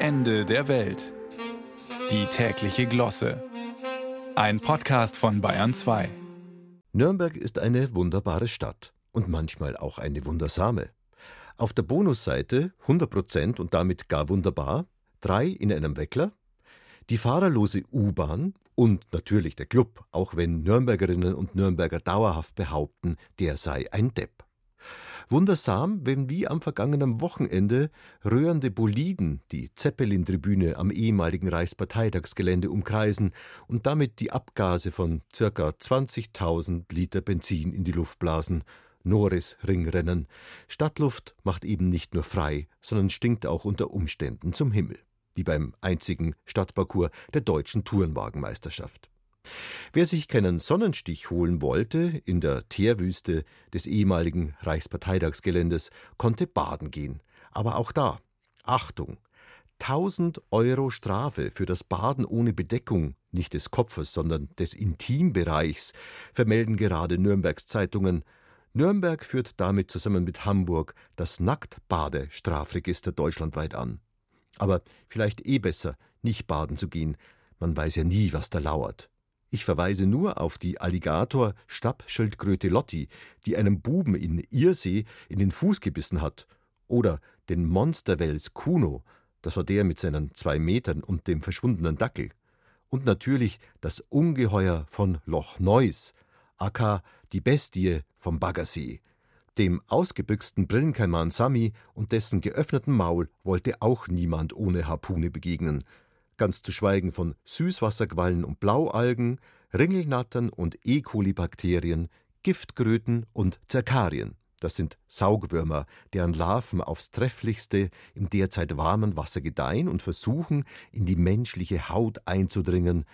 Ende der Welt. Die tägliche Glosse. Ein Podcast von Bayern 2. Nürnberg ist eine wunderbare Stadt und manchmal auch eine wundersame. Auf der Bonusseite 100% und damit gar wunderbar, drei in einem Weckler, die fahrerlose U-Bahn und natürlich der Club, auch wenn Nürnbergerinnen und Nürnberger dauerhaft behaupten, der sei ein Depp. Wundersam, wenn wie am vergangenen Wochenende rührende Boliden die Zeppelin-Tribüne am ehemaligen Reichsparteitagsgelände umkreisen und damit die Abgase von ca. 20.000 Liter Benzin in die Luft blasen. Norris-Ringrennen. Stadtluft macht eben nicht nur frei, sondern stinkt auch unter Umständen zum Himmel. Wie beim einzigen Stadtparcours der deutschen Tourenwagenmeisterschaft. Wer sich keinen Sonnenstich holen wollte in der Teerwüste des ehemaligen Reichsparteitagsgeländes, konnte baden gehen. Aber auch da, Achtung, 1000 Euro Strafe für das Baden ohne Bedeckung, nicht des Kopfes, sondern des Intimbereichs, vermelden gerade Nürnbergs Zeitungen. Nürnberg führt damit zusammen mit Hamburg das Nacktbade-Strafregister deutschlandweit an. Aber vielleicht eh besser, nicht baden zu gehen. Man weiß ja nie, was da lauert. Ich verweise nur auf die Alligator-Stabschildkröte Lotti, die einem Buben in Irsee in den Fuß gebissen hat, oder den Monsterwels Kuno, das war der mit seinen zwei Metern und dem verschwundenen Dackel, und natürlich das Ungeheuer von Loch Neuss, aka die Bestie vom Baggersee. Dem ausgebüxten Brillenkaiman Sami und dessen geöffneten Maul wollte auch niemand ohne Harpune begegnen – ganz zu schweigen von Süßwasserquallen und Blaualgen, Ringelnattern und E. coli-Bakterien, Giftgröten und Zerkarien. Das sind Saugwürmer, deren Larven aufs trefflichste im derzeit warmen Wasser gedeihen und versuchen, in die menschliche Haut einzudringen.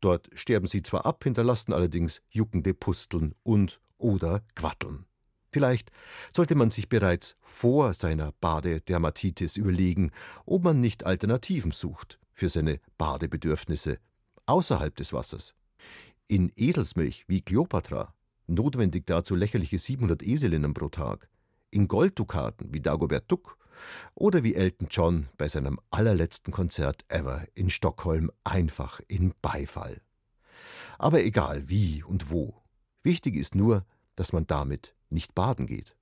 Dort sterben sie zwar ab, hinterlassen allerdings juckende Pusteln und oder Quatteln. Vielleicht sollte man sich bereits vor seiner Badedermatitis überlegen, ob man nicht Alternativen sucht für seine Badebedürfnisse außerhalb des Wassers. In Eselsmilch wie Kleopatra, notwendig dazu lächerliche 700 Eselinnen pro Tag, in Golddukaten wie Dagobert Duck oder wie Elton John bei seinem allerletzten Konzert ever in Stockholm einfach in Beifall. Aber egal wie und wo, wichtig ist nur, dass man damit nicht baden geht.